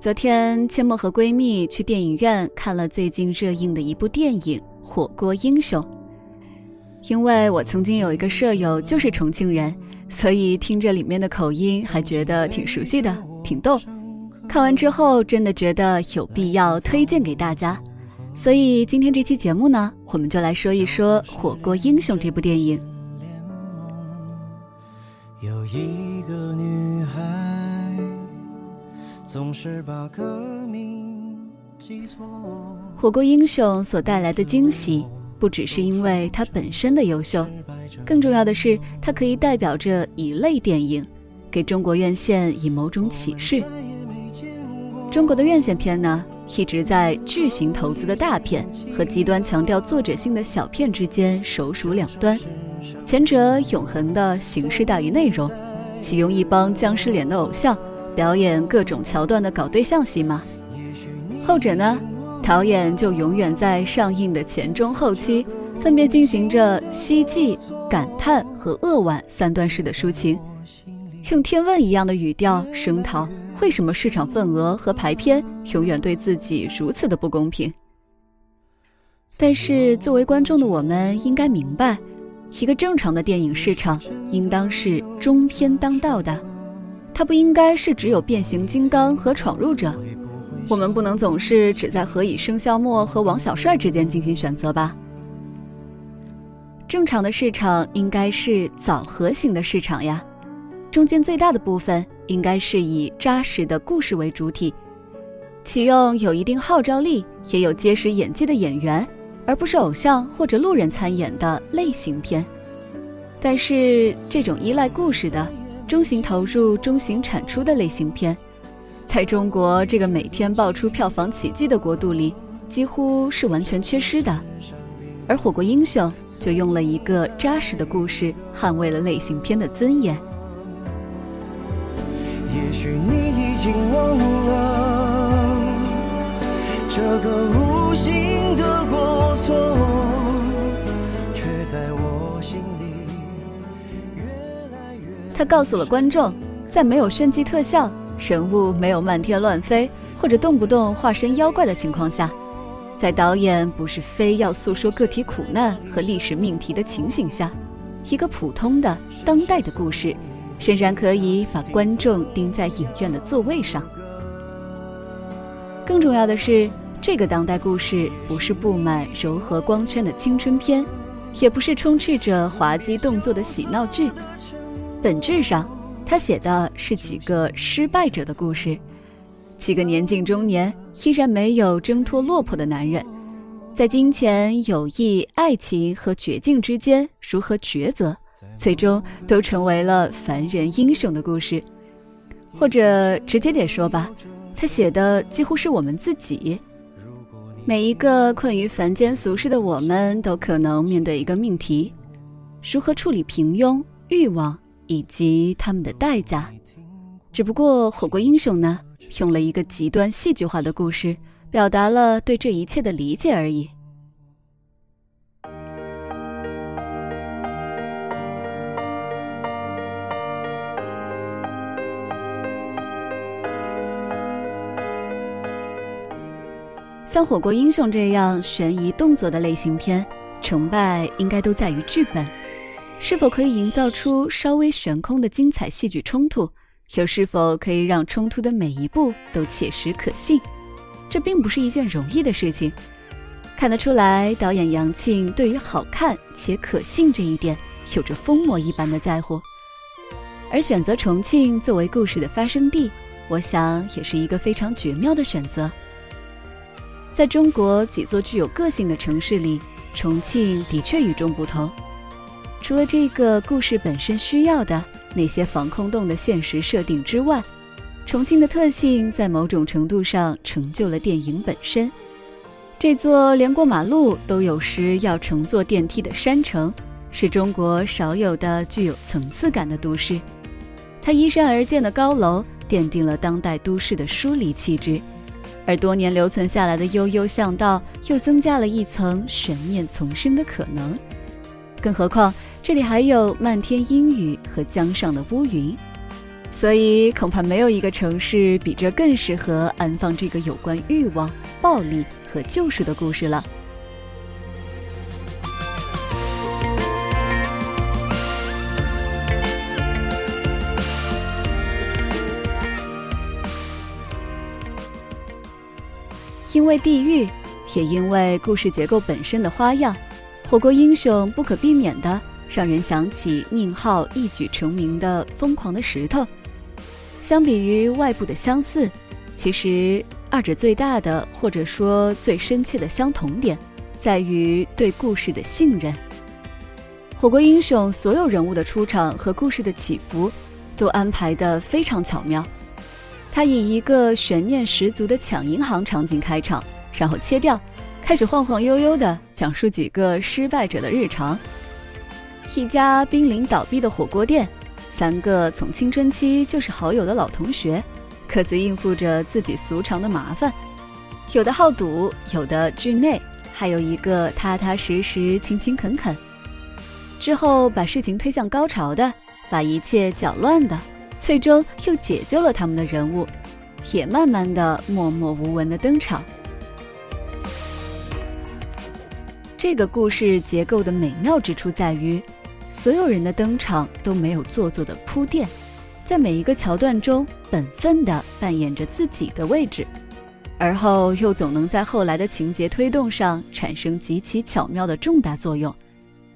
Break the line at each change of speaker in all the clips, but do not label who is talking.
昨天，阡陌和闺蜜去电影院看了最近热映的一部电影《火锅英雄》。因为我曾经有一个舍友就是重庆人，所以听着里面的口音还觉得挺熟悉的，挺逗。看完之后，真的觉得有必要推荐给大家。所以今天这期节目呢，我们就来说一说《火锅英雄》这部电影。有一总是把革命记错。火锅英雄所带来的惊喜，不只是因为它本身的优秀，更重要的是它可以代表着一类电影，给中国院线以某种启示。中国的院线片呢，一直在巨型投资的大片和极端强调作者性的小片之间首鼠两端，前者永恒的形式大于内容，启用一帮僵尸脸的偶像。表演各种桥段的搞对象戏码，后者呢，导演就永远在上映的前中后期，分别进行着希冀、感叹和扼腕三段式的抒情，用天问一样的语调声讨为什么市场份额和排片永远对自己如此的不公平。但是作为观众的我们应该明白，一个正常的电影市场应当是中片当道的。它不应该是只有变形金刚和闯入者，我们不能总是只在何以笙箫默和王小帅之间进行选择吧？正常的市场应该是枣核型的市场呀，中间最大的部分应该是以扎实的故事为主体，启用有一定号召力也有结实演技的演员，而不是偶像或者路人参演的类型片。但是这种依赖故事的。中型投入、中型产出的类型片，在中国这个每天爆出票房奇迹的国度里，几乎是完全缺失的。而《火锅英雄》就用了一个扎实的故事，捍卫了类型片的尊严。也许你已经忘了这个无心的过错。他告诉了观众，在没有炫技特效、人物没有漫天乱飞或者动不动化身妖怪的情况下，在导演不是非要诉说个体苦难和历史命题的情形下，一个普通的当代的故事，仍然可以把观众钉在影院的座位上。更重要的是，这个当代故事不是布满柔和光圈的青春片，也不是充斥着滑稽动作的喜闹剧。本质上，他写的是几个失败者的故事，几个年近中年依然没有挣脱落魄的男人，在金钱、友谊、爱情和绝境之间如何抉择，最终都成为了凡人英雄的故事。或者直接点说吧，他写的几乎是我们自己，每一个困于凡间俗世的我们都可能面对一个命题：如何处理平庸、欲望。以及他们的代价，只不过《火锅英雄》呢，用了一个极端戏剧化的故事，表达了对这一切的理解而已。像《火锅英雄》这样悬疑动作的类型片，成败应该都在于剧本。是否可以营造出稍微悬空的精彩戏剧冲突，又是否可以让冲突的每一步都切实可信？这并不是一件容易的事情。看得出来，导演杨庆对于好看且可信这一点有着疯魔一般的在乎。而选择重庆作为故事的发生地，我想也是一个非常绝妙的选择。在中国几座具有个性的城市里，重庆的确与众不同。除了这个故事本身需要的那些防空洞的现实设定之外，重庆的特性在某种程度上成就了电影本身。这座连过马路都有时要乘坐电梯的山城，是中国少有的具有层次感的都市。它依山而建的高楼奠定了当代都市的疏离气质，而多年留存下来的悠悠巷道又增加了一层悬念丛生的可能。更何况。这里还有漫天阴雨和江上的乌云，所以恐怕没有一个城市比这更适合安放这个有关欲望、暴力和救赎的故事了。因为地域，也因为故事结构本身的花样，火锅英雄不可避免的让人想起宁浩一举成名的《疯狂的石头》。相比于外部的相似，其实二者最大的或者说最深切的相同点，在于对故事的信任。火锅英雄所有人物的出场和故事的起伏，都安排得非常巧妙。他以一个悬念十足的抢银行场景开场，然后切掉，开始晃晃悠悠地讲述几个失败者的日常。一家濒临倒闭的火锅店，三个从青春期就是好友的老同学，各自应付着自己俗常的麻烦。有的好赌，有的惧内，还有一个踏踏实实、勤勤恳恳。之后把事情推向高潮的，把一切搅乱的。最终又解救了他们的人物，也慢慢的默默无闻的登场。这个故事结构的美妙之处在于，所有人的登场都没有做作的铺垫，在每一个桥段中本分的扮演着自己的位置，而后又总能在后来的情节推动上产生极其巧妙的重大作用，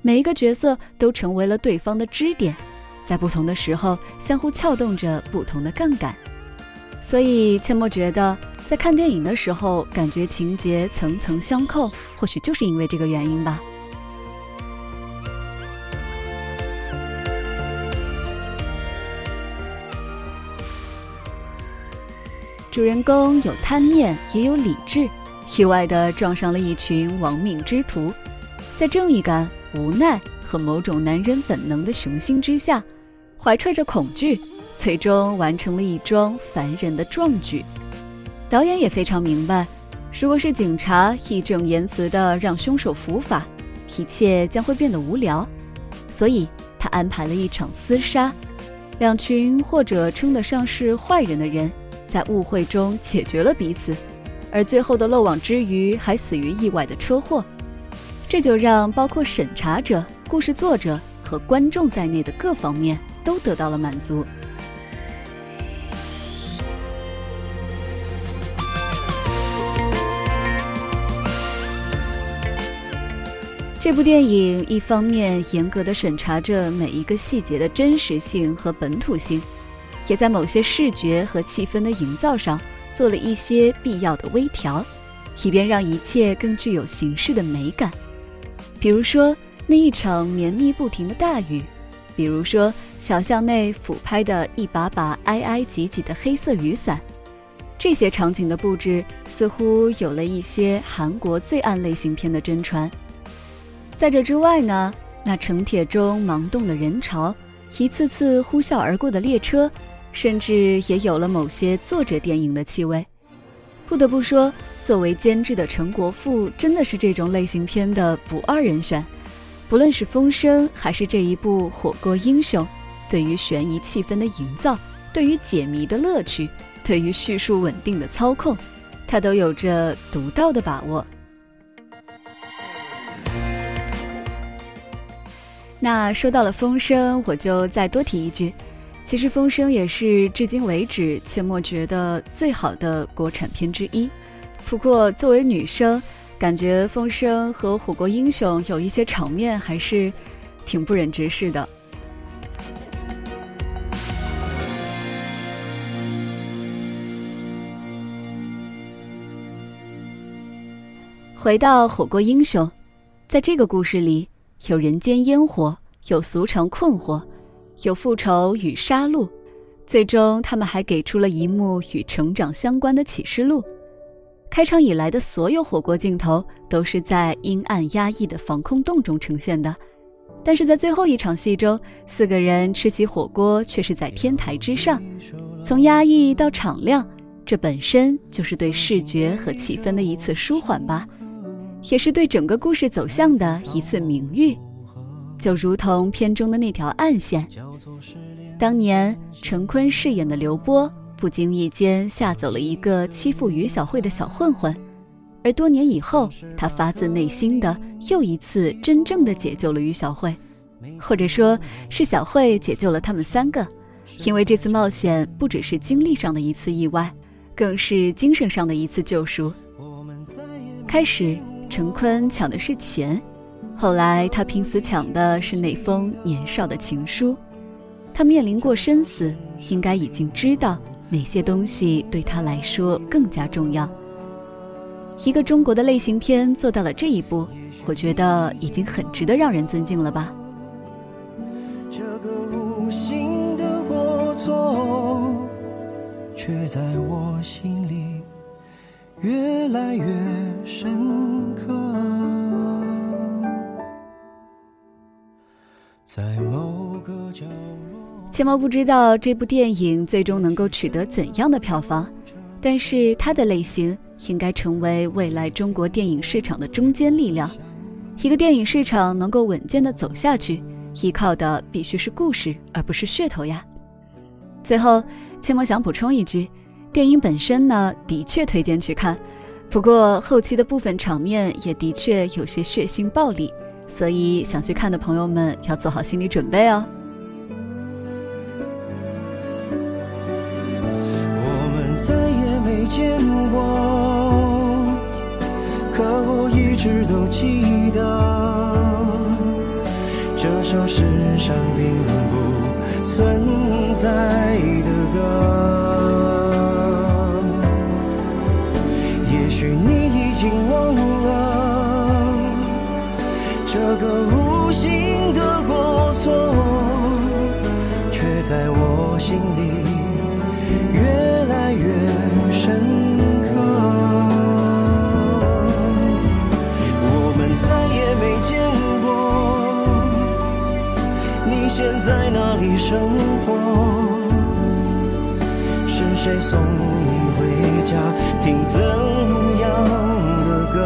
每一个角色都成为了对方的支点。在不同的时候，相互撬动着不同的杠杆，所以阡陌觉得，在看电影的时候，感觉情节层层相扣，或许就是因为这个原因吧。主人公有贪念，也有理智，意外的撞上了一群亡命之徒，在正义感、无奈和某种男人本能的雄心之下。怀揣着恐惧，最终完成了一桩凡人的壮举。导演也非常明白，如果是警察义正言辞的让凶手伏法，一切将会变得无聊。所以他安排了一场厮杀，两群或者称得上是坏人的人，在误会中解决了彼此，而最后的漏网之鱼还死于意外的车祸。这就让包括审查者、故事作者和观众在内的各方面。都得到了满足。这部电影一方面严格的审查着每一个细节的真实性和本土性，也在某些视觉和气氛的营造上做了一些必要的微调，以便让一切更具有形式的美感。比如说那一场绵密不停的大雨。比如说，小巷内俯拍的一把把挨挨挤挤的黑色雨伞，这些场景的布置似乎有了一些韩国罪案类型片的真传。在这之外呢，那城铁中忙动的人潮，一次次呼啸而过的列车，甚至也有了某些作者电影的气味。不得不说，作为监制的陈国富，真的是这种类型片的不二人选。不论是风声还是这一部《火锅英雄》，对于悬疑气氛的营造，对于解谜的乐趣，对于叙述稳定的操控，他都有着独到的把握。那说到了风声，我就再多提一句，其实风声也是至今为止切莫觉得最好的国产片之一。不过作为女生。感觉《风声》和《火锅英雄》有一些场面还是挺不忍直视的。回到《火锅英雄》，在这个故事里，有人间烟火，有俗常困惑，有复仇与杀戮，最终他们还给出了一幕与成长相关的启示录。开场以来的所有火锅镜头都是在阴暗压抑的防空洞中呈现的，但是在最后一场戏中，四个人吃起火锅却是在天台之上。从压抑到敞亮，这本身就是对视觉和气氛的一次舒缓吧，也是对整个故事走向的一次明喻。
就如同片中的那条暗线。当年陈坤饰演的刘波，不经意间吓走了一个欺负于小慧的小混混，而多年以后，他发自内心的又一次真正的解救了于小慧，或者说是小慧解救了他们三个。因为这次冒险不只是经历上的一次意外，更是精神上的一次救赎。开始，陈坤抢的是钱，后来他拼死抢的是那封年少的情书。他面临过生死，应该已经知道哪些东西对他来说更加重要。一个中国的类型片做到了这一步，我觉得已经很值得让人尊敬了吧。这个无心的过错，却在我心里越来越深在某个角落。千毛不知道这部电影最终能够取得怎样的票房，但是它的类型应该成为未来中国电影市场的中坚力量。一个电影市场能够稳健的走下去，依靠的必须是故事，而不是噱头呀。最后，千毛想补充一句：电影本身呢，的确推荐去看，不过后期的部分场面也的确有些血腥暴力，所以想去看的朋友们要做好心理准备哦。我们再也没见过，可我一直都记得，这首世上并不存在的歌。这个无心的过错，却在我心里越来越。深刻，我们再也没见过。你现在哪里生活？是谁送你回家？听怎样的歌？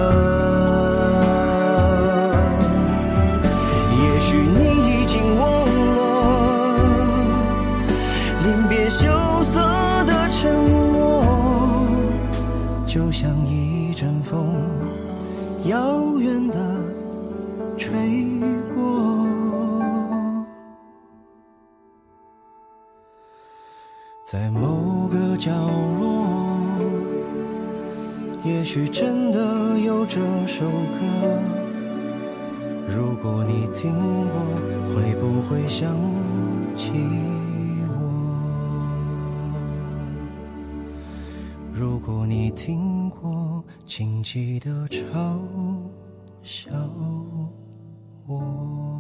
就像一阵风遥远的吹过，在某个角落，也许真的有这首歌。如果你听过，会不会想起如果你听过请记得嘲笑我。